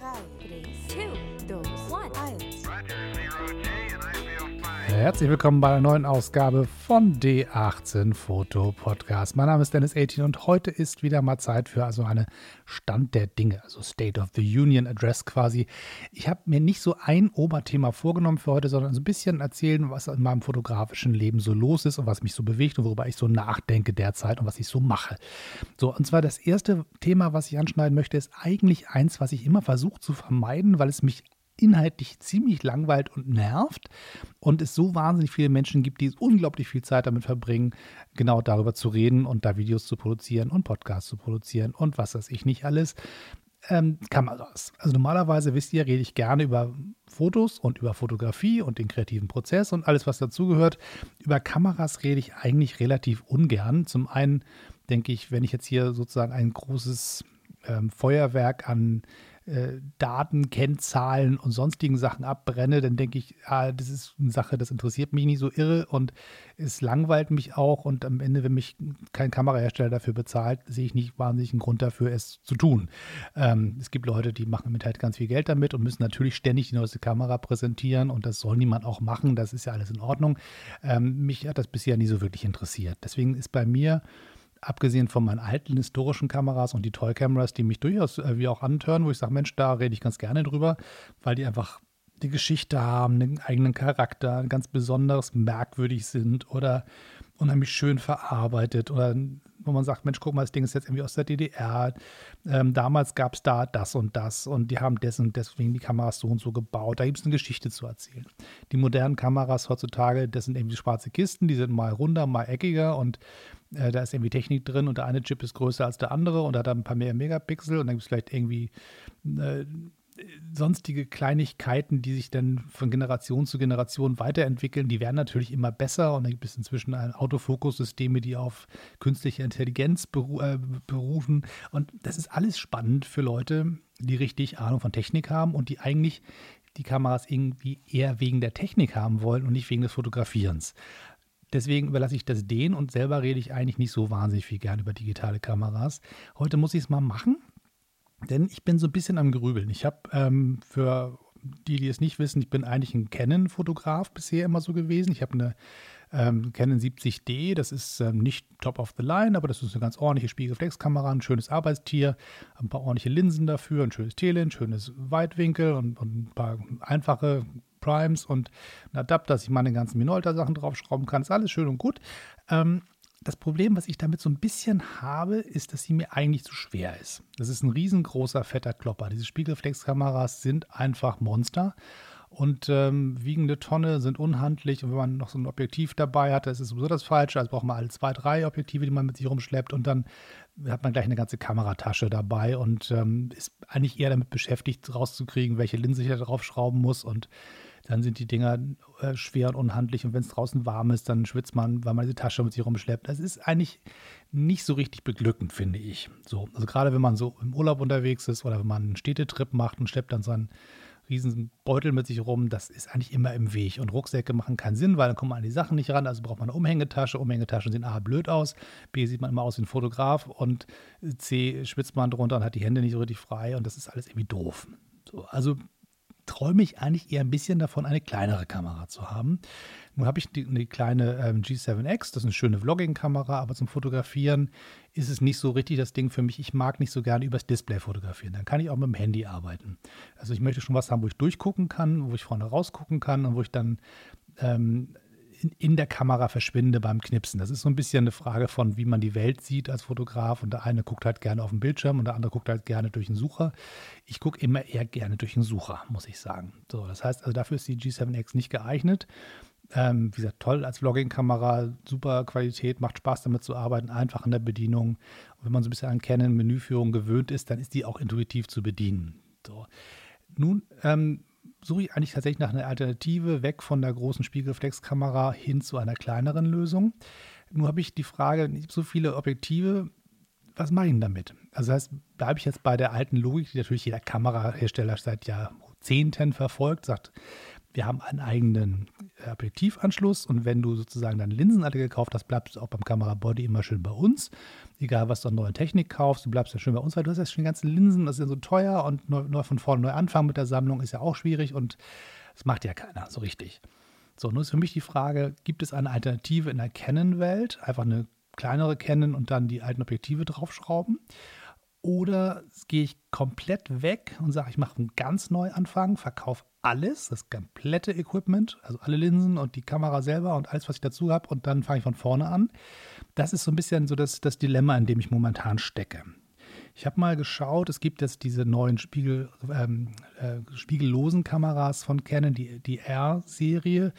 3, 2, 1. Herzlich willkommen bei einer neuen Ausgabe von D18 Foto Podcast. Mein Name ist Dennis 18 und heute ist wieder mal Zeit für also eine Stand der Dinge, also State of the Union Address quasi. Ich habe mir nicht so ein Oberthema vorgenommen für heute, sondern so ein bisschen erzählen, was in meinem fotografischen Leben so los ist und was mich so bewegt und worüber ich so nachdenke derzeit und was ich so mache. So, und zwar das erste Thema, was ich anschneiden möchte, ist eigentlich eins, was ich immer versuche zu vermeiden, weil es mich inhaltlich ziemlich langweilt und nervt und es so wahnsinnig viele Menschen gibt, die unglaublich viel Zeit damit verbringen, genau darüber zu reden und da Videos zu produzieren und Podcasts zu produzieren und was weiß ich nicht alles. Ähm, Kameras. Also normalerweise wisst ihr, rede ich gerne über Fotos und über Fotografie und den kreativen Prozess und alles, was dazugehört. Über Kameras rede ich eigentlich relativ ungern. Zum einen denke ich, wenn ich jetzt hier sozusagen ein großes ähm, Feuerwerk an äh, Daten, Kennzahlen und sonstigen Sachen abbrenne, dann denke ich, ah, das ist eine Sache, das interessiert mich nicht so irre und es langweilt mich auch. Und am Ende, wenn mich kein Kamerahersteller dafür bezahlt, sehe ich nicht wahnsinnig einen Grund dafür, es zu tun. Ähm, es gibt Leute, die machen mit halt ganz viel Geld damit und müssen natürlich ständig die neueste Kamera präsentieren und das soll niemand auch machen. Das ist ja alles in Ordnung. Ähm, mich hat das bisher nie so wirklich interessiert. Deswegen ist bei mir abgesehen von meinen alten historischen Kameras und die Toy Cameras, die mich durchaus äh, wie auch antören, wo ich sage, Mensch, da rede ich ganz gerne drüber, weil die einfach die Geschichte haben, einen eigenen Charakter, ganz besonders merkwürdig sind oder unheimlich schön verarbeitet oder wo man sagt, Mensch, guck mal, das Ding ist jetzt irgendwie aus der DDR. Ähm, damals gab es da das und das und die haben das und deswegen die Kameras so und so gebaut. Da gibt es eine Geschichte zu erzählen. Die modernen Kameras heutzutage, das sind irgendwie schwarze Kisten, die sind mal runder, mal eckiger und äh, da ist irgendwie Technik drin und der eine Chip ist größer als der andere und hat dann ein paar mehr Megapixel und dann gibt es vielleicht irgendwie äh, sonstige Kleinigkeiten, die sich dann von Generation zu Generation weiterentwickeln, die werden natürlich immer besser und dann gibt es inzwischen Autofokussysteme, die auf künstliche Intelligenz beru äh, berufen und das ist alles spannend für Leute, die richtig Ahnung von Technik haben und die eigentlich die Kameras irgendwie eher wegen der Technik haben wollen und nicht wegen des Fotografierens. Deswegen überlasse ich das denen und selber rede ich eigentlich nicht so wahnsinnig viel gern über digitale Kameras. Heute muss ich es mal machen denn ich bin so ein bisschen am Grübeln. Ich habe ähm, für die, die es nicht wissen, ich bin eigentlich ein Canon-Fotograf bisher immer so gewesen. Ich habe eine ähm, Canon 70D, das ist ähm, nicht top of the line, aber das ist eine ganz ordentliche Spiegelreflexkamera, ein schönes Arbeitstier, ein paar ordentliche Linsen dafür, ein schönes Telin, ein schönes Weitwinkel und, und, ein paar einfache Primes und ein Adapter, dass ich meine ganzen Minolta-Sachen draufschrauben kann. Ist alles schön und gut. Ähm, das Problem, was ich damit so ein bisschen habe, ist, dass sie mir eigentlich zu schwer ist. Das ist ein riesengroßer, fetter Klopper. Diese Spiegelreflexkameras sind einfach Monster und ähm, wiegen eine Tonne, sind unhandlich. Und wenn man noch so ein Objektiv dabei hat, das ist sowieso das Falsche. Also braucht man alle zwei, drei Objektive, die man mit sich rumschleppt und dann hat man gleich eine ganze Kameratasche dabei und ähm, ist eigentlich eher damit beschäftigt, rauszukriegen, welche Linse ich da draufschrauben muss und dann sind die Dinger äh, schwer und unhandlich. Und wenn es draußen warm ist, dann schwitzt man, weil man diese Tasche mit sich rumschleppt. Das ist eigentlich nicht so richtig beglückend, finde ich. So, also gerade wenn man so im Urlaub unterwegs ist oder wenn man einen Städtetrip macht und schleppt dann so einen riesen Beutel mit sich rum, das ist eigentlich immer im Weg. Und Rucksäcke machen keinen Sinn, weil dann kommt man an die Sachen nicht ran. Also braucht man eine Umhängetasche. Umhängetaschen sehen A blöd aus, B sieht man immer aus wie ein Fotograf und C schwitzt man drunter und hat die Hände nicht so richtig frei und das ist alles irgendwie doof. So, also träume ich eigentlich eher ein bisschen davon, eine kleinere Kamera zu haben. Nun habe ich die, eine kleine ähm, G7X, das ist eine schöne Vlogging-Kamera, aber zum Fotografieren ist es nicht so richtig das Ding für mich. Ich mag nicht so gerne übers Display fotografieren. Dann kann ich auch mit dem Handy arbeiten. Also ich möchte schon was haben, wo ich durchgucken kann, wo ich vorne rausgucken kann und wo ich dann ähm, in, in, der Kamera verschwinde beim Knipsen. Das ist so ein bisschen eine Frage von, wie man die Welt sieht als Fotograf. Und der eine guckt halt gerne auf den Bildschirm und der andere guckt halt gerne durch den Sucher. Ich gucke immer eher gerne durch den Sucher, muss ich sagen. So, das heißt, also dafür ist die G7X nicht geeignet. Ähm, wie gesagt, toll als Vlogging-Kamera, super Qualität, macht Spaß damit zu arbeiten, einfach in der Bedienung. Und wenn man so ein bisschen an Canon Menüführung gewöhnt ist, dann ist die auch intuitiv zu bedienen. So. Nun ähm, suche ich eigentlich tatsächlich nach einer Alternative, weg von der großen Spiegelreflexkamera hin zu einer kleineren Lösung. Nur habe ich die Frage, nicht so viele Objektive, was mache ich denn damit? Also das heißt, bleibe ich jetzt bei der alten Logik, die natürlich jeder Kamerahersteller seit Jahrzehnten verfolgt, sagt, wir haben einen eigenen äh, Objektivanschluss und wenn du sozusagen deine Linsen alle gekauft hast, bleibst du auch beim Kamerabody immer schön bei uns. Egal, was du an neuen Technik kaufst, du bleibst ja schön bei uns, weil du hast ja schon die ganzen Linsen, das ist ja so teuer und neu, neu von vorne neu anfangen mit der Sammlung ist ja auch schwierig und das macht ja keiner so richtig. So, nun ist für mich die Frage, gibt es eine Alternative in der Canon-Welt? Einfach eine kleinere Canon und dann die alten Objektive draufschrauben? Oder gehe ich komplett weg und sage, ich mache einen ganz Neuanfang, verkaufe alles, das komplette Equipment, also alle Linsen und die Kamera selber und alles, was ich dazu habe, und dann fange ich von vorne an. Das ist so ein bisschen so das, das Dilemma, in dem ich momentan stecke. Ich habe mal geschaut, es gibt jetzt diese neuen Spiegel, ähm, äh, spiegellosen Kameras von Canon, die, die R-Serie.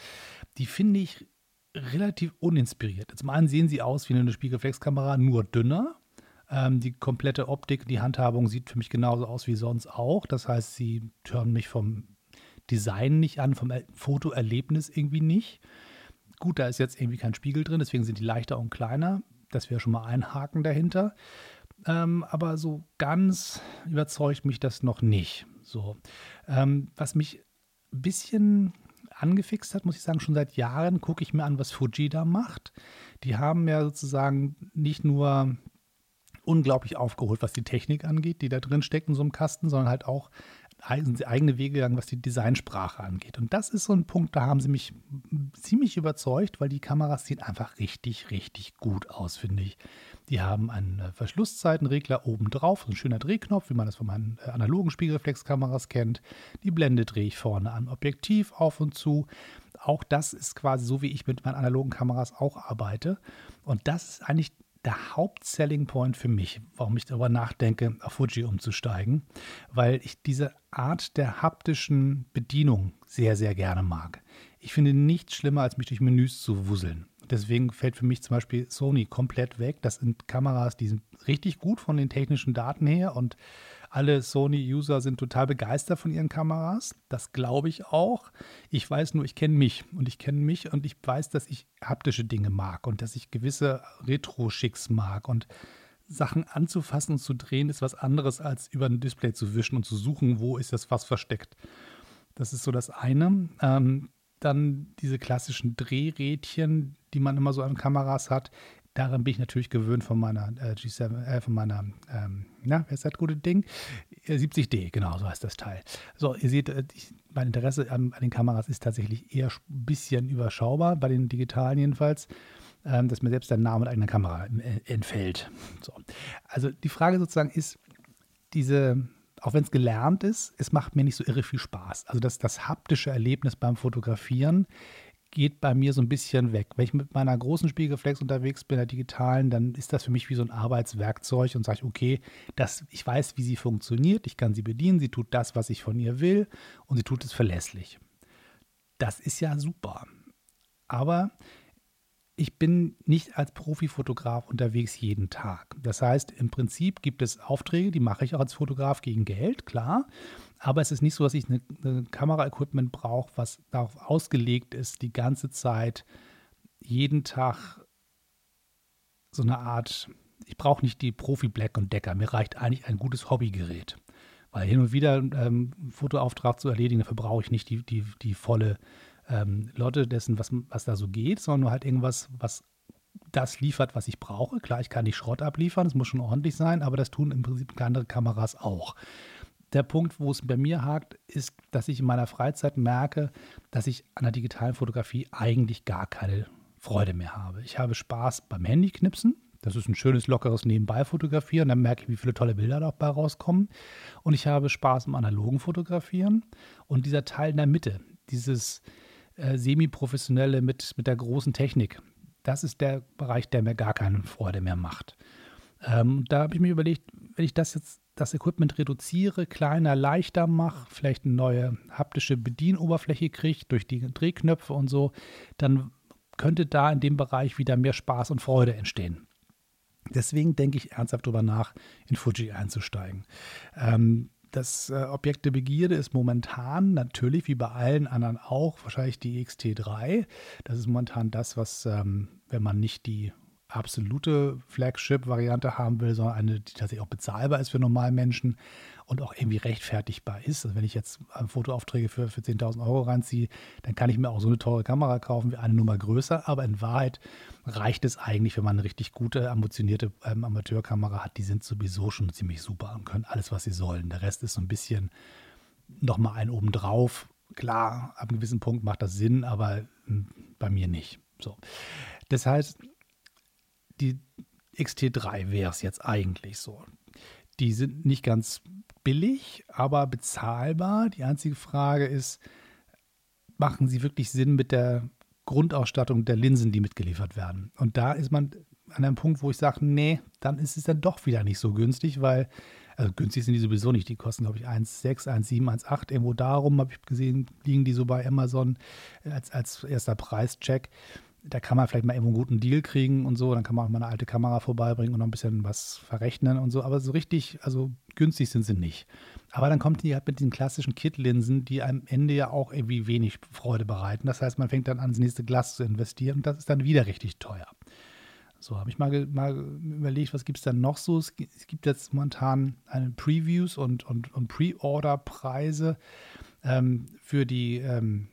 Die finde ich relativ uninspiriert. Zum einen sehen sie aus wie eine Spiegelreflexkamera, nur dünner. Ähm, die komplette Optik, die Handhabung sieht für mich genauso aus wie sonst auch. Das heißt, sie hören mich vom Design nicht an, vom Fotoerlebnis irgendwie nicht. Gut, da ist jetzt irgendwie kein Spiegel drin, deswegen sind die leichter und kleiner. Das wäre schon mal ein Haken dahinter. Ähm, aber so ganz überzeugt mich das noch nicht. So, ähm, was mich ein bisschen angefixt hat, muss ich sagen, schon seit Jahren gucke ich mir an, was Fuji da macht. Die haben ja sozusagen nicht nur unglaublich aufgeholt, was die Technik angeht, die da drin steckt in so einem Kasten, sondern halt auch eigene Wege gegangen, was die Designsprache angeht. Und das ist so ein Punkt, da haben sie mich ziemlich überzeugt, weil die Kameras sehen einfach richtig, richtig gut aus, finde ich. Die haben einen Verschlusszeitenregler oben drauf, ein schöner Drehknopf, wie man das von meinen äh, analogen Spiegelreflexkameras kennt. Die Blende drehe ich vorne an Objektiv auf und zu. Auch das ist quasi so, wie ich mit meinen analogen Kameras auch arbeite. Und das ist eigentlich der Hauptselling Point für mich, warum ich darüber nachdenke, auf Fuji umzusteigen, weil ich diese Art der haptischen Bedienung sehr, sehr gerne mag. Ich finde nichts schlimmer, als mich durch Menüs zu wuseln. Deswegen fällt für mich zum Beispiel Sony komplett weg. Das sind Kameras, die sind richtig gut von den technischen Daten her und alle Sony-User sind total begeistert von ihren Kameras. Das glaube ich auch. Ich weiß nur, ich kenne mich und ich kenne mich und ich weiß, dass ich haptische Dinge mag und dass ich gewisse Retro-Schicks mag und Sachen anzufassen und zu drehen ist was anderes als über ein Display zu wischen und zu suchen, wo ist das was versteckt. Das ist so das eine. Ähm, dann diese klassischen Drehrädchen, die man immer so an Kameras hat. Daran bin ich natürlich gewöhnt von meiner äh, G7, äh, von meiner, ähm, na, wer ist das gute Ding? 70D, äh, genau, so heißt das Teil. So, ihr seht, äh, ich, mein Interesse an, an, den Kameras ist tatsächlich eher ein bisschen überschaubar, bei den digitalen jedenfalls, ähm, dass mir selbst der Name mit eigener Kamera äh, entfällt. So. Also die Frage sozusagen ist, diese, auch wenn es gelernt ist, es macht mir nicht so irre viel Spaß. Also das, das haptische Erlebnis beim Fotografieren geht bei mir so ein bisschen weg. Wenn ich mit meiner großen Spiegelreflex unterwegs bin, der digitalen, dann ist das für mich wie so ein Arbeitswerkzeug und sage ich, okay, das, ich weiß, wie sie funktioniert, ich kann sie bedienen, sie tut das, was ich von ihr will und sie tut es verlässlich. Das ist ja super. Aber ich bin nicht als Profifotograf unterwegs jeden Tag. Das heißt, im Prinzip gibt es Aufträge, die mache ich auch als Fotograf gegen Geld, klar. Aber es ist nicht so, dass ich eine, eine Kameraequipment brauche, was darauf ausgelegt ist, die ganze Zeit, jeden Tag so eine Art, ich brauche nicht die Profi Black und Decker, mir reicht eigentlich ein gutes Hobbygerät. Weil hin und wieder ähm, einen Fotoauftrag zu erledigen, dafür brauche ich nicht die, die, die volle ähm, Lotte dessen, was, was da so geht, sondern nur halt irgendwas, was das liefert, was ich brauche. Klar, ich kann nicht Schrott abliefern, es muss schon ordentlich sein, aber das tun im Prinzip andere Kameras auch. Der Punkt, wo es bei mir hakt, ist, dass ich in meiner Freizeit merke, dass ich an der digitalen Fotografie eigentlich gar keine Freude mehr habe. Ich habe Spaß beim Handyknipsen. Das ist ein schönes, lockeres Nebenbei-Fotografieren. Dann merke ich, wie viele tolle Bilder dabei rauskommen. Und ich habe Spaß im analogen Fotografieren. Und dieser Teil in der Mitte, dieses, äh, semi-professionelle mit, mit der großen Technik. Das ist der Bereich, der mir gar keine Freude mehr macht. Ähm, da habe ich mir überlegt, wenn ich das jetzt, das Equipment reduziere, kleiner, leichter mache, vielleicht eine neue haptische Bedienoberfläche kriege durch die Drehknöpfe und so, dann könnte da in dem Bereich wieder mehr Spaß und Freude entstehen. Deswegen denke ich ernsthaft darüber nach, in Fuji einzusteigen. Ähm, das äh, Objekt der Begierde ist momentan natürlich, wie bei allen anderen auch, wahrscheinlich die XT3. Das ist momentan das, was, ähm, wenn man nicht die absolute Flagship-Variante haben will, sondern eine, die tatsächlich auch bezahlbar ist für Normalmenschen und auch irgendwie rechtfertigbar ist. Also wenn ich jetzt Fotoaufträge für, für 10.000 Euro reinziehe, dann kann ich mir auch so eine teure Kamera kaufen wie eine Nummer größer. Aber in Wahrheit reicht es eigentlich, wenn man eine richtig gute, ambitionierte ähm, Amateurkamera hat. Die sind sowieso schon ziemlich super und können alles, was sie sollen. Der Rest ist so ein bisschen nochmal ein obendrauf. Klar, ab einem gewissen Punkt macht das Sinn, aber hm, bei mir nicht. So. Das heißt, die XT3 wäre es jetzt eigentlich so. Die sind nicht ganz billig, aber bezahlbar. Die einzige Frage ist, machen sie wirklich Sinn mit der Grundausstattung der Linsen, die mitgeliefert werden? Und da ist man an einem Punkt, wo ich sage, nee, dann ist es dann doch wieder nicht so günstig, weil, also günstig sind die sowieso nicht. Die kosten, glaube ich, 1,6, 1,7, 1,8. Irgendwo darum, habe ich gesehen, liegen die so bei Amazon als, als erster Preischeck da kann man vielleicht mal irgendwo einen guten Deal kriegen und so. Dann kann man auch mal eine alte Kamera vorbeibringen und noch ein bisschen was verrechnen und so. Aber so richtig, also günstig sind sie nicht. Aber dann kommt die halt mit den klassischen Kit-Linsen, die am Ende ja auch irgendwie wenig Freude bereiten. Das heißt, man fängt dann an, das nächste Glas zu investieren und das ist dann wieder richtig teuer. So, habe ich mal, mal überlegt, was gibt es dann noch so? Es gibt jetzt momentan eine Previews und, und, und Pre-Order-Preise ähm, für die ähm,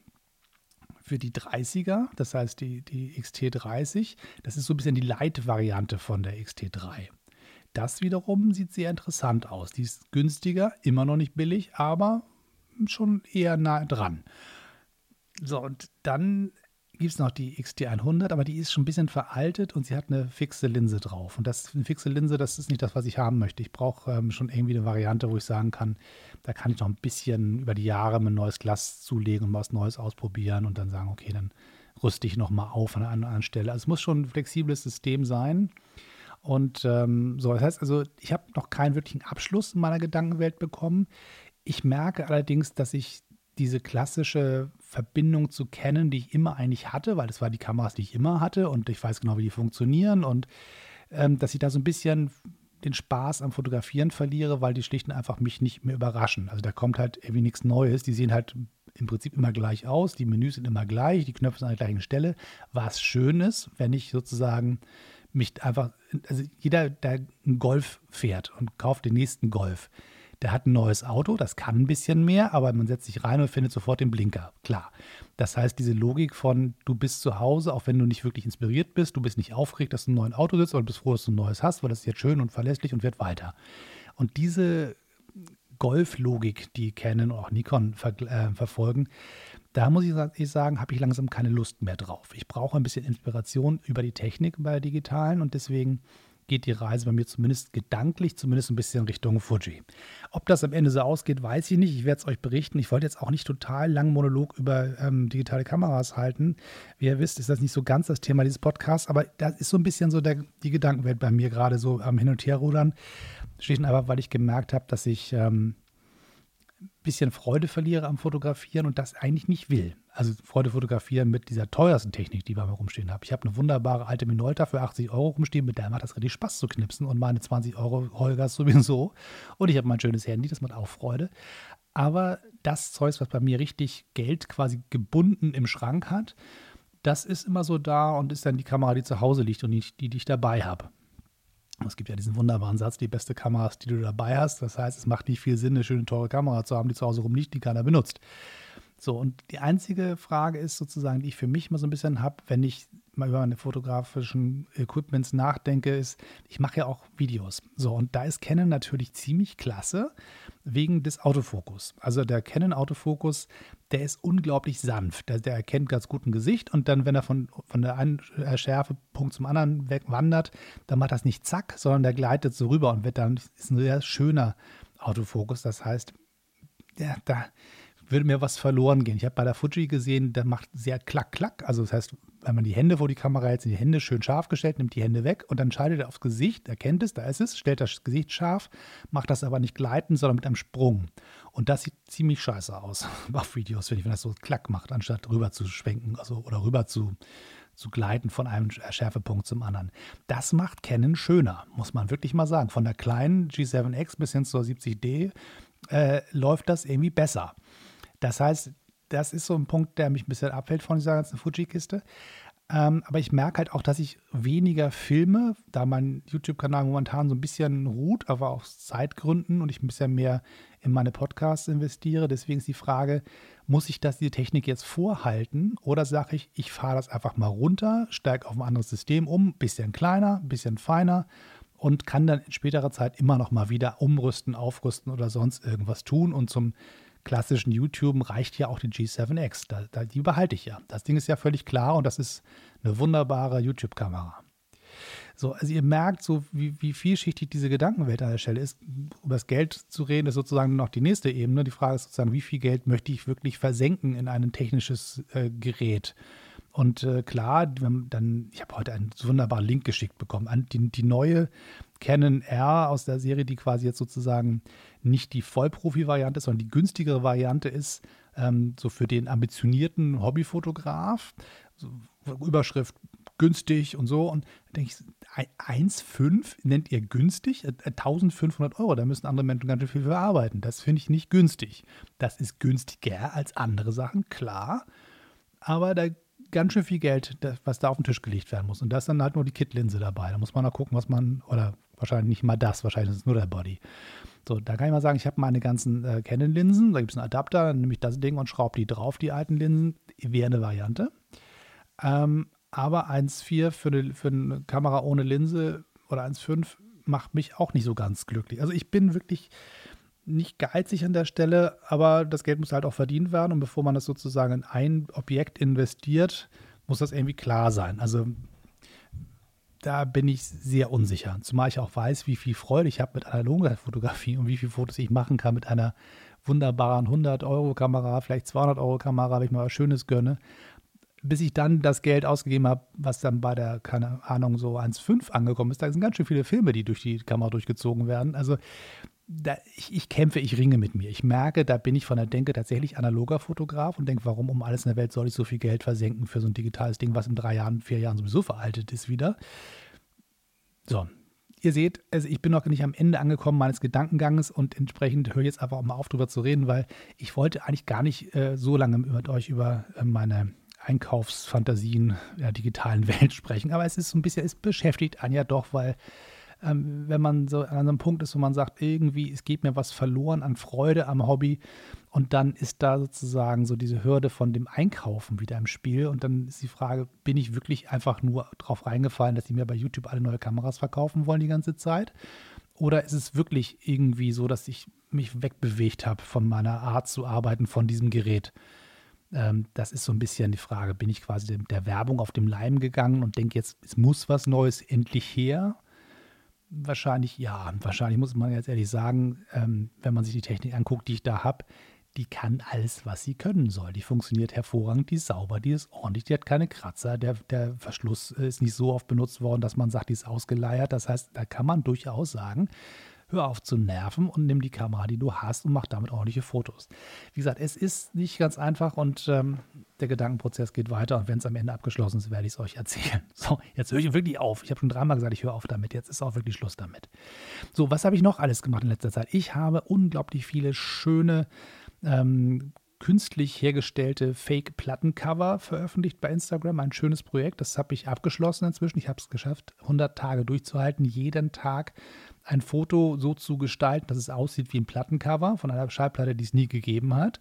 für die 30er, das heißt die, die XT30. Das ist so ein bisschen die Light-Variante von der XT3. Das wiederum sieht sehr interessant aus. Die ist günstiger, immer noch nicht billig, aber schon eher nah dran. So, und dann gibt es noch die XT100, aber die ist schon ein bisschen veraltet und sie hat eine fixe Linse drauf. Und das eine fixe Linse, das ist nicht das, was ich haben möchte. Ich brauche ähm, schon irgendwie eine Variante, wo ich sagen kann, da kann ich noch ein bisschen über die Jahre ein neues Glas zulegen und was Neues ausprobieren und dann sagen, okay, dann rüste ich nochmal auf an einer anderen Stelle. Also es muss schon ein flexibles System sein. Und ähm, so, das heißt also, ich habe noch keinen wirklichen Abschluss in meiner Gedankenwelt bekommen. Ich merke allerdings, dass ich diese klassische Verbindung zu kennen, die ich immer eigentlich hatte, weil das war die Kameras, die ich immer hatte und ich weiß genau, wie die funktionieren und ähm, dass ich da so ein bisschen den Spaß am Fotografieren verliere, weil die schlicht und einfach mich nicht mehr überraschen. Also da kommt halt irgendwie nichts Neues. Die sehen halt im Prinzip immer gleich aus, die Menüs sind immer gleich, die Knöpfe sind an der gleichen Stelle. Was schön ist, wenn ich sozusagen mich einfach, also jeder, der einen Golf fährt und kauft den nächsten Golf, der hat ein neues Auto, das kann ein bisschen mehr, aber man setzt sich rein und findet sofort den Blinker. Klar. Das heißt, diese Logik von, du bist zu Hause, auch wenn du nicht wirklich inspiriert bist, du bist nicht aufgeregt, dass du ein neues Auto sitzt, oder bist froh, dass du ein neues hast, weil das ist jetzt schön und verlässlich und wird weiter. Und diese Golf-Logik, die Canon und auch Nikon ver äh, verfolgen, da muss ich sagen, habe ich langsam keine Lust mehr drauf. Ich brauche ein bisschen Inspiration über die Technik bei digitalen und deswegen geht die Reise bei mir zumindest gedanklich, zumindest ein bisschen Richtung Fuji. Ob das am Ende so ausgeht, weiß ich nicht. Ich werde es euch berichten. Ich wollte jetzt auch nicht total lang Monolog über ähm, digitale Kameras halten. Wie ihr wisst, ist das nicht so ganz das Thema dieses Podcasts, aber das ist so ein bisschen so der, die Gedankenwelt bei mir gerade so am Hin- und Herrudern. Schlicht und einfach, weil ich gemerkt habe, dass ich ähm, ein bisschen Freude verliere am Fotografieren und das eigentlich nicht will also Freude fotografieren mit dieser teuersten Technik, die wir mal rumstehen haben. Ich habe eine wunderbare alte Minolta für 80 Euro rumstehen, mit der macht das richtig Spaß zu knipsen und meine 20 Euro Holgers sowieso. Und ich habe mein schönes Handy, das macht auch Freude. Aber das Zeug, was bei mir richtig Geld quasi gebunden im Schrank hat, das ist immer so da und ist dann die Kamera, die zu Hause liegt und die, die, die ich dabei habe. Es gibt ja diesen wunderbaren Satz, die beste Kamera ist, die du dabei hast. Das heißt, es macht nicht viel Sinn, eine schöne, teure Kamera zu haben, die zu Hause rumliegt, die keiner benutzt. So, und die einzige Frage ist sozusagen, die ich für mich mal so ein bisschen habe, wenn ich mal über meine fotografischen Equipments nachdenke, ist, ich mache ja auch Videos. So, und da ist Canon natürlich ziemlich klasse wegen des Autofokus. Also der Canon Autofokus, der ist unglaublich sanft. Der, der erkennt ganz gut ein Gesicht und dann, wenn er von, von der einen Schärfepunkt zum anderen wegwandert, dann macht das nicht zack, sondern der gleitet so rüber und wird dann, ist ein sehr schöner Autofokus. Das heißt, ja, da würde mir was verloren gehen. Ich habe bei der Fuji gesehen, der macht sehr klack, klack. Also das heißt, wenn man die Hände, wo die Kamera jetzt sind, die Hände schön scharf gestellt, nimmt die Hände weg und dann schaltet er aufs Gesicht, erkennt es, da ist es, stellt das Gesicht scharf, macht das aber nicht gleiten, sondern mit einem Sprung. Und das sieht ziemlich scheiße aus auf Videos, finde ich, wenn das so klack macht, anstatt rüber zu schwenken also, oder rüber zu, zu gleiten von einem Schärfepunkt zum anderen. Das macht Canon schöner, muss man wirklich mal sagen. Von der kleinen G7X bis hin zur 70D äh, läuft das irgendwie besser. Das heißt, das ist so ein Punkt, der mich ein bisschen abfällt von dieser ganzen Fuji-Kiste. Ähm, aber ich merke halt auch, dass ich weniger filme, da mein YouTube-Kanal momentan so ein bisschen ruht, aber aus Zeitgründen und ich ein bisschen mehr in meine Podcasts investiere. Deswegen ist die Frage, muss ich das, diese Technik jetzt vorhalten oder sage ich, ich fahre das einfach mal runter, steige auf ein anderes System um, bisschen kleiner, bisschen feiner und kann dann in späterer Zeit immer noch mal wieder umrüsten, aufrüsten oder sonst irgendwas tun und zum klassischen YouTube reicht ja auch die G7X. Da, da, die behalte ich ja. Das Ding ist ja völlig klar und das ist eine wunderbare YouTube-Kamera. So, also ihr merkt so, wie, wie, vielschichtig diese Gedankenwelt an der Stelle ist. Über das Geld zu reden, ist sozusagen noch die nächste Ebene. Die Frage ist sozusagen, wie viel Geld möchte ich wirklich versenken in ein technisches äh, Gerät? Und äh, klar, dann, ich habe heute einen wunderbaren Link geschickt bekommen. Die, die neue Canon R aus der Serie, die quasi jetzt sozusagen nicht die Vollprofi-Variante sondern die günstigere Variante ist, ähm, so für den ambitionierten Hobbyfotograf. So, Überschrift günstig und so. Und da denke ich, 1,5 nennt ihr günstig? 1500 äh, Euro, da müssen andere Menschen ganz schön viel für arbeiten. Das finde ich nicht günstig. Das ist günstiger als andere Sachen, klar. Aber da ganz schön viel Geld, was da auf den Tisch gelegt werden muss. Und da ist dann halt nur die Kit-Linse dabei. Da muss man noch gucken, was man, oder wahrscheinlich nicht mal das, wahrscheinlich ist es nur der Body. So, da kann ich mal sagen, ich habe meine ganzen äh, Canon-Linsen, da gibt es einen Adapter, dann nehme ich das Ding und schraube die drauf, die alten Linsen, wäre eine Variante. Ähm, aber 1,4 für für eine Kamera ohne Linse oder 1,5 macht mich auch nicht so ganz glücklich. Also ich bin wirklich nicht geizig an der Stelle, aber das Geld muss halt auch verdient werden und bevor man das sozusagen in ein Objekt investiert, muss das irgendwie klar sein. Also da bin ich sehr unsicher, zumal ich auch weiß, wie viel Freude ich habe mit analoger Fotografie und wie viele Fotos ich machen kann mit einer wunderbaren 100-Euro-Kamera, vielleicht 200-Euro-Kamera, wenn ich mal was Schönes gönne. Bis ich dann das Geld ausgegeben habe, was dann bei der, keine Ahnung, so 1,5 angekommen ist, da sind ganz schön viele Filme, die durch die Kamera durchgezogen werden. Also da, ich, ich, kämpfe, ich ringe mit mir. Ich merke, da bin ich von der Denke tatsächlich analoger Fotograf und denke, warum um alles in der Welt soll ich so viel Geld versenken für so ein digitales Ding, was in drei Jahren, vier Jahren sowieso veraltet ist wieder. So, ihr seht, also ich bin noch nicht am Ende angekommen meines Gedankenganges und entsprechend höre jetzt einfach auch mal auf, drüber zu reden, weil ich wollte eigentlich gar nicht äh, so lange mit euch über äh, meine Einkaufsfantasien der digitalen Welt sprechen. Aber es ist so ein bisschen, es beschäftigt Anja doch, weil ähm, wenn man so an einem Punkt ist, wo man sagt, irgendwie, es geht mir was verloren an Freude am Hobby und dann ist da sozusagen so diese Hürde von dem Einkaufen wieder im Spiel und dann ist die Frage, bin ich wirklich einfach nur drauf reingefallen, dass die mir bei YouTube alle neue Kameras verkaufen wollen die ganze Zeit? Oder ist es wirklich irgendwie so, dass ich mich wegbewegt habe von meiner Art zu arbeiten, von diesem Gerät? Ähm, das ist so ein bisschen die Frage. Bin ich quasi der Werbung auf dem Leim gegangen und denke jetzt, es muss was Neues endlich her? Wahrscheinlich ja. Wahrscheinlich muss man jetzt ehrlich sagen, ähm, wenn man sich die Technik anguckt, die ich da habe, die kann alles, was sie können soll. Die funktioniert hervorragend, die ist sauber, die ist ordentlich, die hat keine Kratzer. Der, der Verschluss ist nicht so oft benutzt worden, dass man sagt, die ist ausgeleiert. Das heißt, da kann man durchaus sagen, hör auf zu nerven und nimm die Kamera, die du hast und mach damit ordentliche Fotos. Wie gesagt, es ist nicht ganz einfach und ähm, der Gedankenprozess geht weiter und wenn es am Ende abgeschlossen ist, werde ich es euch erzählen. So, jetzt höre ich wirklich auf. Ich habe schon dreimal gesagt, ich höre auf damit. Jetzt ist auch wirklich Schluss damit. So, was habe ich noch alles gemacht in letzter Zeit? Ich habe unglaublich viele schöne ähm, künstlich hergestellte Fake-Plattencover veröffentlicht bei Instagram. Ein schönes Projekt. Das habe ich abgeschlossen inzwischen. Ich habe es geschafft, 100 Tage durchzuhalten, jeden Tag ein Foto so zu gestalten, dass es aussieht wie ein Plattencover von einer Schallplatte, die es nie gegeben hat.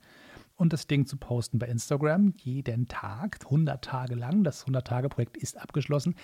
Und das Ding zu posten bei Instagram jeden Tag, 100 Tage lang. Das 100-Tage-Projekt ist abgeschlossen.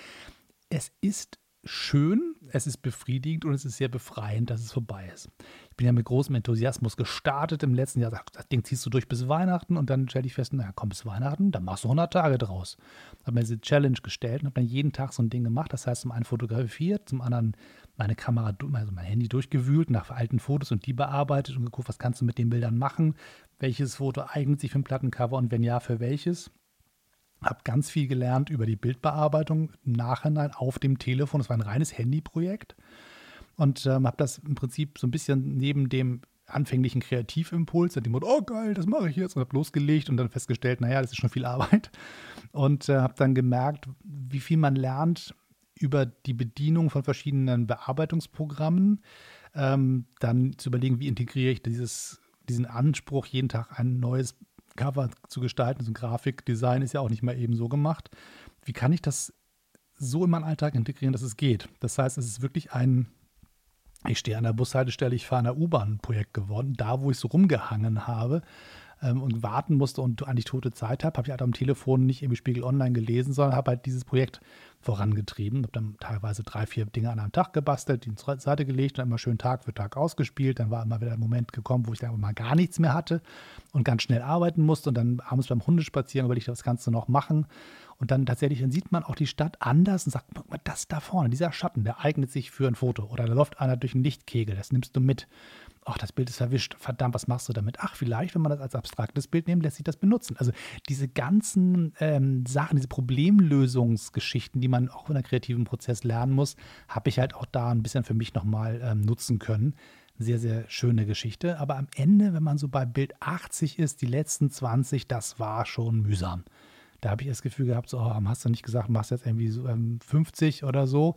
Es ist schön, es ist befriedigend und es ist sehr befreiend, dass es vorbei ist. Ich bin ja mit großem Enthusiasmus gestartet im letzten Jahr. Das Ding ziehst du durch bis Weihnachten und dann stelle ich fest, naja, komm bis Weihnachten, dann machst du 100 Tage draus. Habe mir diese Challenge gestellt und habe dann jeden Tag so ein Ding gemacht. Das heißt, zum einen fotografiert, zum anderen meine Kamera, also mein Handy durchgewühlt nach alten Fotos und die bearbeitet und geguckt, was kannst du mit den Bildern machen, welches Foto eignet sich für ein Plattencover und wenn ja, für welches habe ganz viel gelernt über die Bildbearbeitung im Nachhinein auf dem Telefon. Das war ein reines Handyprojekt und ähm, habe das im Prinzip so ein bisschen neben dem anfänglichen Kreativimpuls, dem Motto, oh geil, das mache ich jetzt und habe losgelegt und dann festgestellt, naja, das ist schon viel Arbeit und äh, habe dann gemerkt, wie viel man lernt über die Bedienung von verschiedenen Bearbeitungsprogrammen, ähm, dann zu überlegen, wie integriere ich dieses, diesen Anspruch, jeden Tag ein neues Cover zu gestalten. So ein Grafikdesign ist ja auch nicht mal eben so gemacht. wie kann ich das so in meinen Alltag integrieren, dass es geht. Das heißt, es ist wirklich ein, ich stehe an der Bushaltestelle, ich fahre an der U-Bahn-Projekt geworden, da wo ich so rumgehangen habe ähm, und warten musste und eigentlich tote Zeit habe, habe ich halt am Telefon nicht irgendwie Spiegel Online gelesen, sondern habe halt dieses Projekt vorangetrieben. Habe dann teilweise drei, vier Dinge an einem Tag gebastelt, die zur Seite gelegt und immer schön Tag für Tag ausgespielt. Dann war immer wieder ein Moment gekommen, wo ich dann mal gar nichts mehr hatte und ganz schnell arbeiten musste. Und dann abends beim Hundespazieren überlegt, was kannst du noch machen? Und dann tatsächlich, dann sieht man auch die Stadt anders und sagt, guck mal, das da vorne, dieser Schatten, der eignet sich für ein Foto. Oder da läuft einer durch einen Lichtkegel, das nimmst du mit. Ach, das Bild ist verwischt. Verdammt, was machst du damit? Ach, vielleicht, wenn man das als abstraktes Bild nimmt, lässt sich das benutzen. Also diese ganzen ähm, Sachen, diese Problemlösungsgeschichten, die man auch in einem kreativen Prozess lernen muss, habe ich halt auch da ein bisschen für mich nochmal ähm, nutzen können. Sehr, sehr schöne Geschichte. Aber am Ende, wenn man so bei Bild 80 ist, die letzten 20, das war schon mühsam. Da habe ich das Gefühl gehabt, so, oh, hast du nicht gesagt, machst jetzt irgendwie so, ähm, 50 oder so.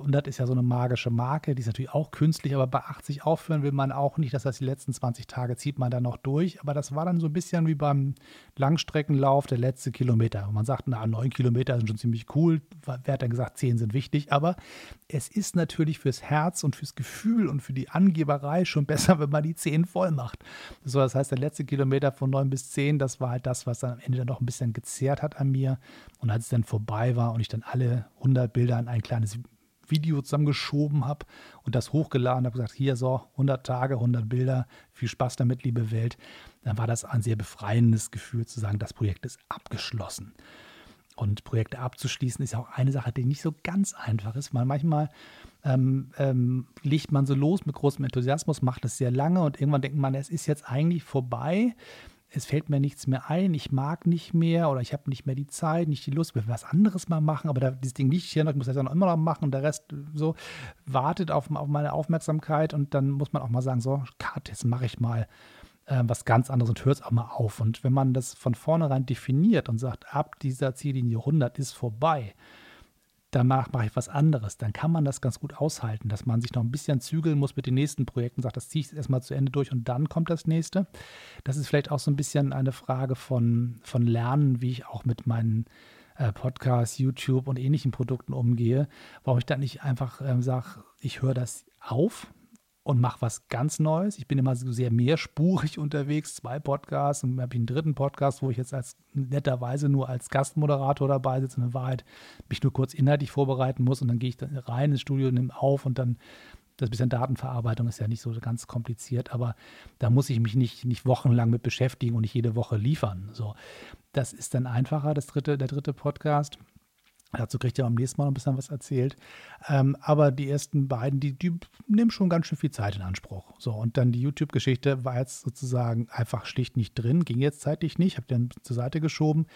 100 ist ja so eine magische Marke, die ist natürlich auch künstlich, aber bei 80 aufhören will man auch nicht. Das heißt, die letzten 20 Tage zieht man dann noch durch. Aber das war dann so ein bisschen wie beim Langstreckenlauf, der letzte Kilometer. Und man sagt, na, neun Kilometer sind schon ziemlich cool. Wer hat dann gesagt, zehn sind wichtig? Aber es ist natürlich fürs Herz und fürs Gefühl und für die Angeberei schon besser, wenn man die zehn voll macht. So, das heißt, der letzte Kilometer von neun bis zehn, das war halt das, was dann am Ende dann noch ein bisschen gezehrt hat an mir. Und als es dann vorbei war und ich dann alle 100 Bilder in ein kleines Video zusammengeschoben habe und das hochgeladen habe, gesagt, hier so 100 Tage, 100 Bilder, viel Spaß damit, liebe Welt, dann war das ein sehr befreiendes Gefühl zu sagen, das Projekt ist abgeschlossen. Und Projekte abzuschließen ist ja auch eine Sache, die nicht so ganz einfach ist, weil manchmal ähm, ähm, legt man so los mit großem Enthusiasmus, macht es sehr lange und irgendwann denkt man, es ist jetzt eigentlich vorbei es fällt mir nichts mehr ein, ich mag nicht mehr oder ich habe nicht mehr die Zeit, nicht die Lust, will was anderes mal machen, aber da, dieses Ding liegt hier noch, ich muss das dann immer noch machen und der Rest so wartet auf, auf meine Aufmerksamkeit und dann muss man auch mal sagen, so, Kat, jetzt mache ich mal äh, was ganz anderes und hört es auch mal auf. Und wenn man das von vornherein definiert und sagt, ab dieser Ziellinie 100 ist vorbei, danach mache ich was anderes, dann kann man das ganz gut aushalten, dass man sich noch ein bisschen zügeln muss mit den nächsten Projekten, sagt, das ziehe ich erstmal zu Ende durch und dann kommt das nächste. Das ist vielleicht auch so ein bisschen eine Frage von, von Lernen, wie ich auch mit meinen äh, Podcasts, YouTube und ähnlichen Produkten umgehe, warum ich dann nicht einfach äh, sage, ich höre das auf, und mache was ganz Neues. Ich bin immer so sehr mehrspurig unterwegs, zwei Podcasts und habe einen dritten Podcast, wo ich jetzt als netterweise nur als Gastmoderator dabei sitze und in Wahrheit mich nur kurz inhaltlich vorbereiten muss und dann gehe ich dann rein ins Studio, nehme auf und dann das bisschen Datenverarbeitung ist ja nicht so ganz kompliziert, aber da muss ich mich nicht, nicht wochenlang mit beschäftigen und nicht jede Woche liefern. So, das ist dann einfacher, das dritte, der dritte Podcast. Dazu kriegt ihr am nächsten Mal noch ein bisschen was erzählt. Ähm, aber die ersten beiden, die, die nehmen schon ganz schön viel Zeit in Anspruch. So, und dann die YouTube-Geschichte war jetzt sozusagen einfach schlicht nicht drin, ging jetzt zeitlich nicht, habe den zur Seite geschoben.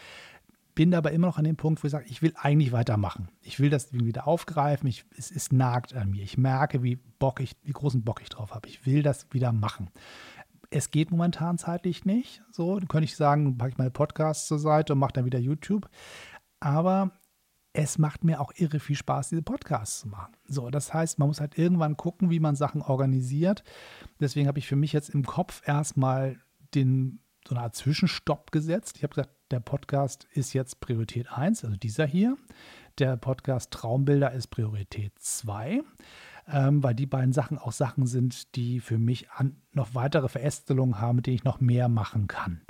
Bin aber immer noch an dem Punkt, wo ich sage, ich will eigentlich weitermachen. Ich will das wieder aufgreifen. Ich, es, es nagt an mir. Ich merke, wie Bock ich, wie großen Bock ich drauf habe. Ich will das wieder machen. Es geht momentan zeitlich nicht. So, dann könnte ich sagen, packe ich meine Podcasts zur Seite und mache dann wieder YouTube. Aber es macht mir auch irre viel Spaß, diese Podcasts zu machen. So, das heißt, man muss halt irgendwann gucken, wie man Sachen organisiert. Deswegen habe ich für mich jetzt im Kopf erstmal den so eine Art Zwischenstopp gesetzt. Ich habe gesagt, der Podcast ist jetzt Priorität 1, also dieser hier. Der Podcast Traumbilder ist Priorität 2, ähm, weil die beiden Sachen auch Sachen sind, die für mich an, noch weitere Verästelungen haben, mit denen ich noch mehr machen kann.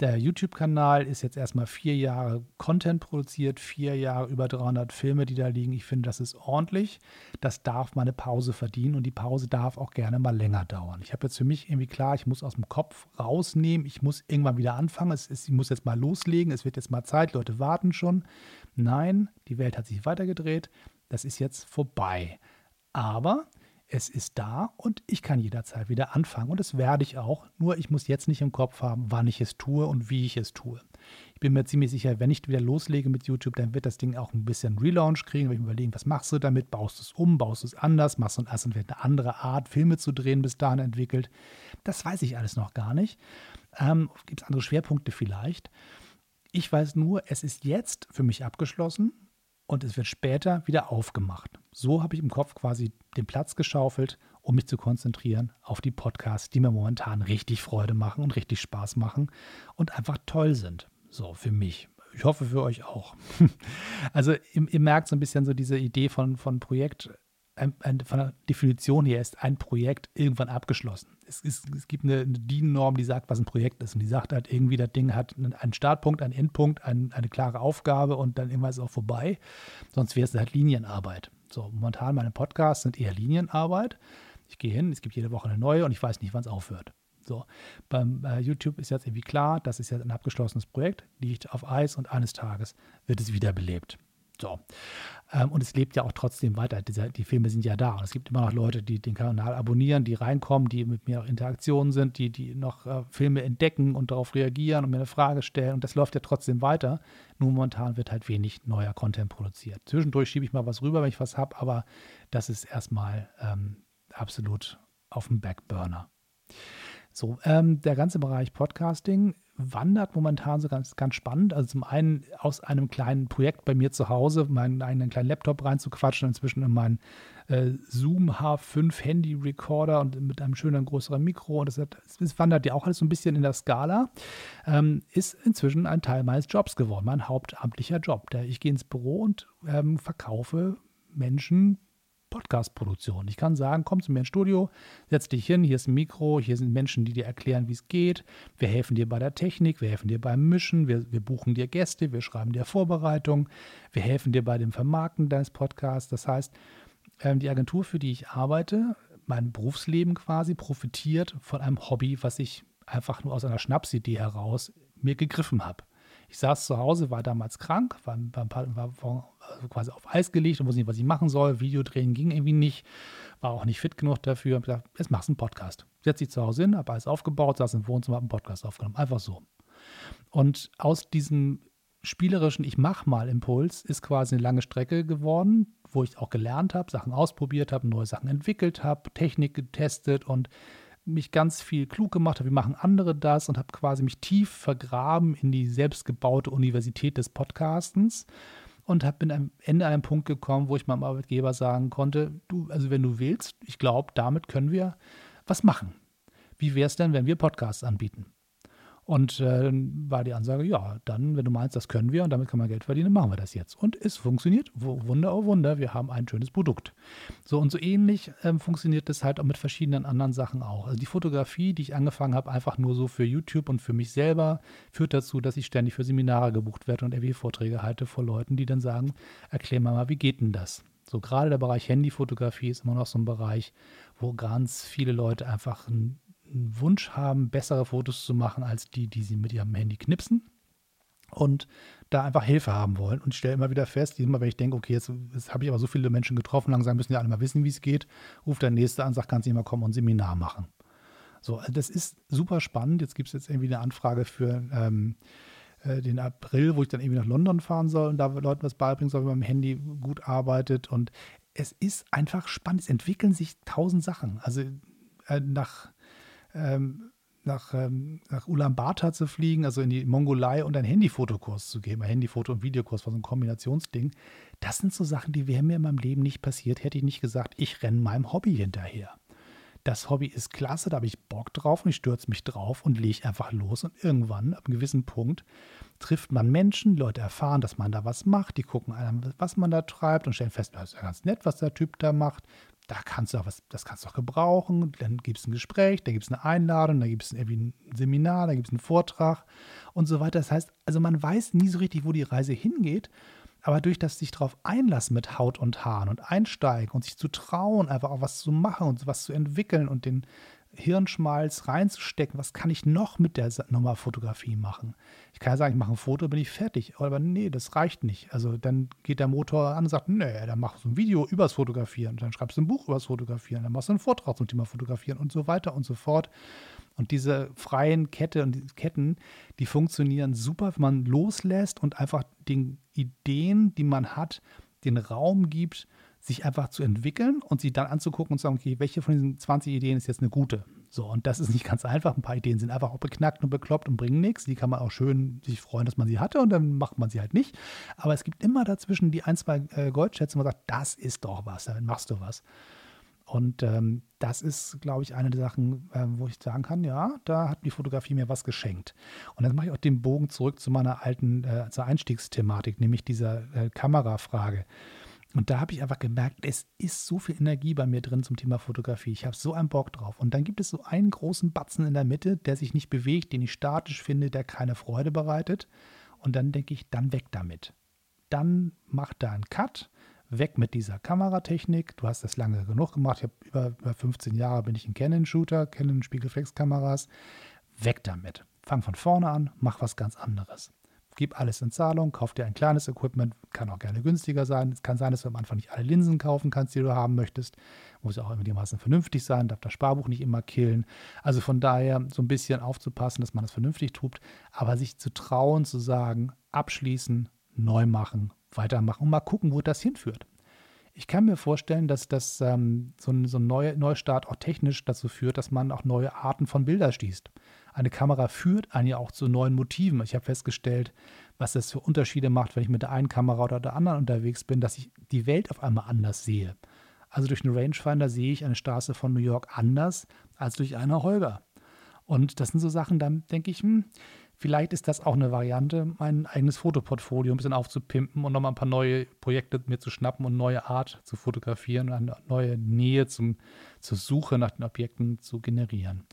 Der YouTube-Kanal ist jetzt erstmal vier Jahre Content produziert, vier Jahre über 300 Filme, die da liegen. Ich finde, das ist ordentlich. Das darf mal eine Pause verdienen und die Pause darf auch gerne mal länger dauern. Ich habe jetzt für mich irgendwie klar, ich muss aus dem Kopf rausnehmen, ich muss irgendwann wieder anfangen. Es ist, ich muss jetzt mal loslegen, es wird jetzt mal Zeit, Leute warten schon. Nein, die Welt hat sich weitergedreht. Das ist jetzt vorbei. Aber es ist da und ich kann jederzeit wieder anfangen und das werde ich auch. Nur ich muss jetzt nicht im Kopf haben, wann ich es tue und wie ich es tue. Ich bin mir ziemlich sicher, wenn ich wieder loslege mit YouTube, dann wird das Ding auch ein bisschen Relaunch kriegen. Ich mir überlegen, was machst du damit? Baust du es um? Baust du es anders? Machst du erst eine andere Art, Filme zu drehen, bis dahin entwickelt? Das weiß ich alles noch gar nicht. Ähm, Gibt es andere Schwerpunkte vielleicht? Ich weiß nur, es ist jetzt für mich abgeschlossen und es wird später wieder aufgemacht. So habe ich im Kopf quasi den Platz geschaufelt, um mich zu konzentrieren auf die Podcasts, die mir momentan richtig Freude machen und richtig Spaß machen und einfach toll sind. So für mich. ich hoffe für euch auch. Also ihr, ihr, merkt so ein bisschen so diese Idee von, von Projekt, ein, ein, von der Definition her ist ein Projekt irgendwann abgeschlossen. Es, ist, es gibt eine, eine DIN-Norm, die sagt, was ein Projekt ist. Und die sagt halt irgendwie, das Ding hat einen Startpunkt, einen Endpunkt, ein, eine klare Aufgabe und dann irgendwann ist es auch vorbei. Sonst wäre es halt Linienarbeit. So, momentan meine Podcasts sind eher Linienarbeit. Ich gehe hin, es gibt jede Woche eine neue und ich weiß nicht, wann es aufhört. So, beim äh, YouTube ist jetzt irgendwie klar, das ist jetzt ein abgeschlossenes Projekt, liegt auf Eis und eines Tages wird es wiederbelebt. So. Ähm, und es lebt ja auch trotzdem weiter. Die Filme sind ja da. Und es gibt immer noch Leute, die den Kanal abonnieren, die reinkommen, die mit mir auch Interaktionen sind, die, die noch äh, Filme entdecken und darauf reagieren und mir eine Frage stellen. Und das läuft ja trotzdem weiter. Nur momentan wird halt wenig neuer Content produziert. Zwischendurch schiebe ich mal was rüber, wenn ich was habe, aber das ist erstmal ähm, absolut auf dem Backburner. So, ähm, der ganze Bereich Podcasting wandert momentan so ganz, ganz spannend. Also zum einen aus einem kleinen Projekt bei mir zu Hause, meinen eigenen kleinen Laptop reinzuquatschen, inzwischen in meinen äh, Zoom H5 Handy Recorder und mit einem schönen größeren Mikro. Und das, hat, das wandert ja auch alles so ein bisschen in der Skala. Ähm, ist inzwischen ein Teil meines Jobs geworden, mein hauptamtlicher Job. Der, ich gehe ins Büro und ähm, verkaufe Menschen Podcast-Produktion. Ich kann sagen, komm zu mir ins Studio, setz dich hin, hier ist ein Mikro, hier sind Menschen, die dir erklären, wie es geht. Wir helfen dir bei der Technik, wir helfen dir beim Mischen, wir, wir buchen dir Gäste, wir schreiben dir Vorbereitung, wir helfen dir bei dem Vermarkten deines Podcasts. Das heißt, ähm, die Agentur, für die ich arbeite, mein Berufsleben quasi, profitiert von einem Hobby, was ich einfach nur aus einer Schnapsidee heraus mir gegriffen habe. Ich saß zu Hause, war damals krank, war, war, war, war quasi auf Eis gelegt und wusste nicht, was ich machen soll. Videodrehen ging irgendwie nicht, war auch nicht fit genug dafür. Hab gesagt, jetzt machst du einen Podcast. Setz dich zu Hause hin, habe alles aufgebaut, saß im Wohnzimmer, habe einen Podcast aufgenommen. Einfach so. Und aus diesem spielerischen Ich mach mal Impuls ist quasi eine lange Strecke geworden, wo ich auch gelernt habe, Sachen ausprobiert habe, neue Sachen entwickelt habe, Technik getestet und mich ganz viel klug gemacht habe, wie machen andere das und habe quasi mich tief vergraben in die selbstgebaute Universität des Podcastens und hab, bin am Ende an einen Punkt gekommen, wo ich meinem Arbeitgeber sagen konnte, du, also wenn du willst, ich glaube, damit können wir was machen. Wie wäre es denn, wenn wir Podcasts anbieten? Und äh, war die Ansage, ja, dann, wenn du meinst, das können wir und damit kann man Geld verdienen, machen wir das jetzt. Und es funktioniert. Wunder, oh Wunder, wir haben ein schönes Produkt. So und so ähnlich ähm, funktioniert es halt auch mit verschiedenen anderen Sachen auch. Also die Fotografie, die ich angefangen habe, einfach nur so für YouTube und für mich selber, führt dazu, dass ich ständig für Seminare gebucht werde und RW-Vorträge halte vor Leuten, die dann sagen, erklär mal mal, wie geht denn das? So gerade der Bereich Handyfotografie ist immer noch so ein Bereich, wo ganz viele Leute einfach ein einen Wunsch haben, bessere Fotos zu machen als die, die sie mit ihrem Handy knipsen und da einfach Hilfe haben wollen. Und ich stelle immer wieder fest, immer wenn ich denke, okay, jetzt, jetzt habe ich aber so viele Menschen getroffen, langsam müssen ja alle mal wissen, wie es geht, ruft der Nächste an, sagt, kannst du mal kommen und ein Seminar machen. So, also das ist super spannend. Jetzt gibt es jetzt irgendwie eine Anfrage für ähm, äh, den April, wo ich dann irgendwie nach London fahren soll und da Leuten was beibringen soll, wie man mit dem Handy gut arbeitet. Und es ist einfach spannend. Es entwickeln sich tausend Sachen. Also äh, nach ähm, nach, ähm, nach Ulaanbaatar zu fliegen, also in die Mongolei und einen Handyfotokurs zu geben. Ein Handyfoto- und Videokurs war so ein Kombinationsding. Das sind so Sachen, die wären mir in meinem Leben nicht passiert, hätte ich nicht gesagt, ich renne meinem Hobby hinterher. Das Hobby ist klasse, da habe ich Bock drauf und ich stürze mich drauf und lege einfach los. Und irgendwann, ab einem gewissen Punkt, trifft man Menschen, Leute erfahren, dass man da was macht, die gucken einem, was man da treibt und stellen fest, das ist ja ganz nett, was der Typ da macht da kannst du auch was, das kannst du auch gebrauchen. Dann gibt es ein Gespräch, da gibt es eine Einladung, da gibt es irgendwie ein Seminar, da gibt es einen Vortrag und so weiter. Das heißt, also man weiß nie so richtig, wo die Reise hingeht. Aber durch das sich darauf einlassen mit Haut und Haaren und einsteigen und sich zu trauen, einfach auch was zu machen und was zu entwickeln und den, Hirnschmalz reinzustecken, was kann ich noch mit der Nummer Fotografie machen? Ich kann ja sagen, ich mache ein Foto, bin ich fertig. Aber nee, das reicht nicht. Also dann geht der Motor an und sagt, nee, dann machst du ein Video übers Fotografieren, dann schreibst du ein Buch übers Fotografieren, dann machst du einen Vortrag zum Thema Fotografieren und so weiter und so fort. Und diese freien Kette und die Ketten, die funktionieren super, wenn man loslässt und einfach den Ideen, die man hat, den Raum gibt, sich einfach zu entwickeln und sie dann anzugucken und zu sagen, okay, welche von diesen 20 Ideen ist jetzt eine gute? So, und das ist nicht ganz einfach. Ein paar Ideen sind einfach auch beknackt und bekloppt und bringen nichts. Die kann man auch schön sich freuen, dass man sie hatte und dann macht man sie halt nicht. Aber es gibt immer dazwischen die ein, zwei äh, Goldschätze, wo man sagt, das ist doch was, damit machst du was. Und ähm, das ist, glaube ich, eine der Sachen, äh, wo ich sagen kann, ja, da hat die Fotografie mir was geschenkt. Und dann mache ich auch den Bogen zurück zu meiner alten, äh, zur Einstiegsthematik, nämlich dieser äh, Kamerafrage. Und da habe ich einfach gemerkt, es ist so viel Energie bei mir drin zum Thema Fotografie. Ich habe so einen Bock drauf. Und dann gibt es so einen großen Batzen in der Mitte, der sich nicht bewegt, den ich statisch finde, der keine Freude bereitet. Und dann denke ich, dann weg damit. Dann mach da einen Cut weg mit dieser Kameratechnik. Du hast das lange genug gemacht. Ich über, über 15 Jahre bin ich ein Canon-Shooter, Canon Spiegelreflexkameras. Weg damit. Fang von vorne an, mach was ganz anderes. Gib alles in Zahlung, kauf dir ein kleines Equipment, kann auch gerne günstiger sein. Es kann sein, dass du am Anfang nicht alle Linsen kaufen kannst, die du haben möchtest. Muss auch einigermaßen vernünftig sein, darf das Sparbuch nicht immer killen. Also von daher so ein bisschen aufzupassen, dass man das vernünftig tut, aber sich zu trauen, zu sagen, abschließen, neu machen, weitermachen und mal gucken, wo das hinführt. Ich kann mir vorstellen, dass das ähm, so ein, so ein Neu Neustart auch technisch dazu führt, dass man auch neue Arten von Bildern schießt. Eine Kamera führt einen ja auch zu neuen Motiven. Ich habe festgestellt, was das für Unterschiede macht, wenn ich mit der einen Kamera oder der anderen unterwegs bin, dass ich die Welt auf einmal anders sehe. Also durch einen Rangefinder sehe ich eine Straße von New York anders als durch eine Holger. Und das sind so Sachen, dann denke ich, hm, Vielleicht ist das auch eine Variante, mein eigenes Fotoportfolio ein bisschen aufzupimpen und nochmal ein paar neue Projekte mir zu schnappen und neue Art zu fotografieren, eine neue Nähe zum, zur Suche nach den Objekten zu generieren.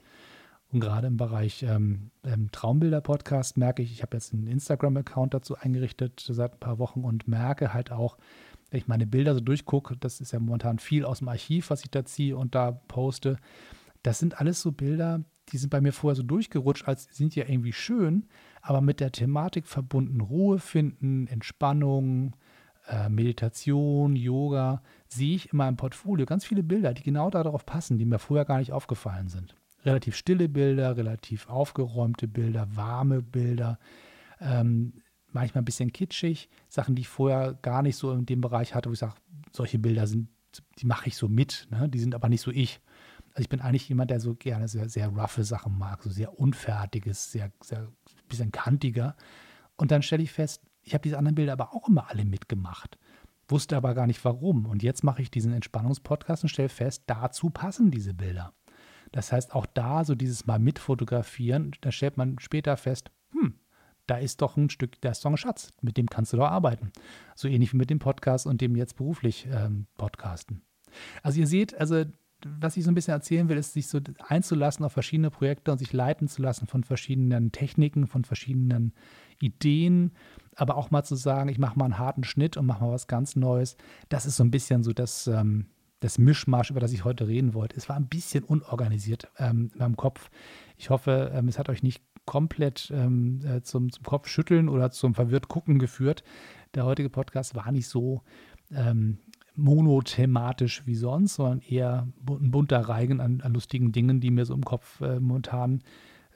Und gerade im Bereich ähm, ähm, Traumbilder-Podcast merke ich, ich habe jetzt einen Instagram-Account dazu eingerichtet seit ein paar Wochen und merke halt auch, wenn ich meine Bilder so durchgucke, das ist ja momentan viel aus dem Archiv, was ich da ziehe und da poste. Das sind alles so Bilder, die sind bei mir vorher so durchgerutscht, als sind ja irgendwie schön, aber mit der Thematik verbunden Ruhe finden, Entspannung, äh, Meditation, Yoga, sehe ich in meinem Portfolio ganz viele Bilder, die genau darauf passen, die mir vorher gar nicht aufgefallen sind. Relativ stille Bilder, relativ aufgeräumte Bilder, warme Bilder, ähm, manchmal ein bisschen kitschig, Sachen, die ich vorher gar nicht so in dem Bereich hatte, wo ich sage, solche Bilder sind, die mache ich so mit, ne? die sind aber nicht so ich. Also ich bin eigentlich jemand, der so gerne sehr, sehr roughe Sachen mag, so sehr unfertiges, sehr, sehr bisschen kantiger. Und dann stelle ich fest, ich habe diese anderen Bilder aber auch immer alle mitgemacht, wusste aber gar nicht warum. Und jetzt mache ich diesen Entspannungspodcast und stelle fest, dazu passen diese Bilder. Das heißt, auch da so dieses Mal mitfotografieren, da stellt man später fest, hm, da ist doch ein Stück, der ist doch ein Schatz, mit dem kannst du doch arbeiten. So ähnlich wie mit dem Podcast und dem jetzt beruflich ähm, Podcasten. Also ihr seht, also was ich so ein bisschen erzählen will, ist, sich so einzulassen auf verschiedene Projekte und sich leiten zu lassen von verschiedenen Techniken, von verschiedenen Ideen, aber auch mal zu sagen, ich mache mal einen harten Schnitt und mache mal was ganz Neues. Das ist so ein bisschen so das, ähm, das Mischmasch, über das ich heute reden wollte. Es war ein bisschen unorganisiert ähm, in meinem Kopf. Ich hoffe, ähm, es hat euch nicht komplett ähm, äh, zum, zum Kopfschütteln oder zum verwirrt gucken geführt. Der heutige Podcast war nicht so ähm, monothematisch wie sonst, sondern eher ein bunter Reigen an, an, lustigen Dingen, die mir so im Kopf äh, momentan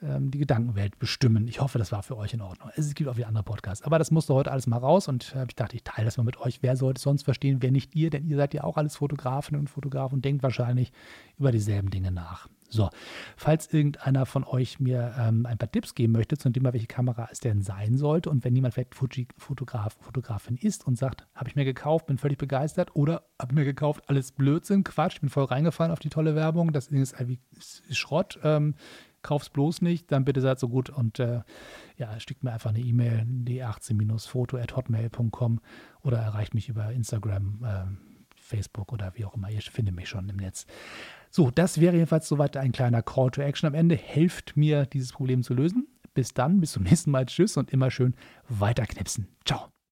ähm, die Gedankenwelt bestimmen. Ich hoffe, das war für euch in Ordnung. Es gibt auch wieder andere Podcasts. Aber das musste heute alles mal raus und äh, ich dachte, ich teile das mal mit euch. Wer sollte es sonst verstehen, wer nicht ihr? Denn ihr seid ja auch alles Fotografen und Fotografen und denkt wahrscheinlich über dieselben Dinge nach. So, falls irgendeiner von euch mir ähm, ein paar Tipps geben möchte zum Thema, welche Kamera es denn sein sollte und wenn jemand vielleicht Fotograf, Fotografin ist und sagt, habe ich mir gekauft, bin völlig begeistert oder habe mir gekauft, alles Blödsinn, Quatsch, bin voll reingefallen auf die tolle Werbung, das Ding ist, ist Schrott, ähm, kauf's bloß nicht, dann bitte seid so gut und äh, ja, schickt mir einfach eine E-Mail, d18-foto.hotmail.com oder erreicht mich über Instagram, äh, Facebook oder wie auch immer. Ihr findet mich schon im Netz. So, das wäre jedenfalls soweit ein kleiner Call to Action am Ende. Helft mir, dieses Problem zu lösen. Bis dann, bis zum nächsten Mal. Tschüss und immer schön weiterknipsen. Ciao.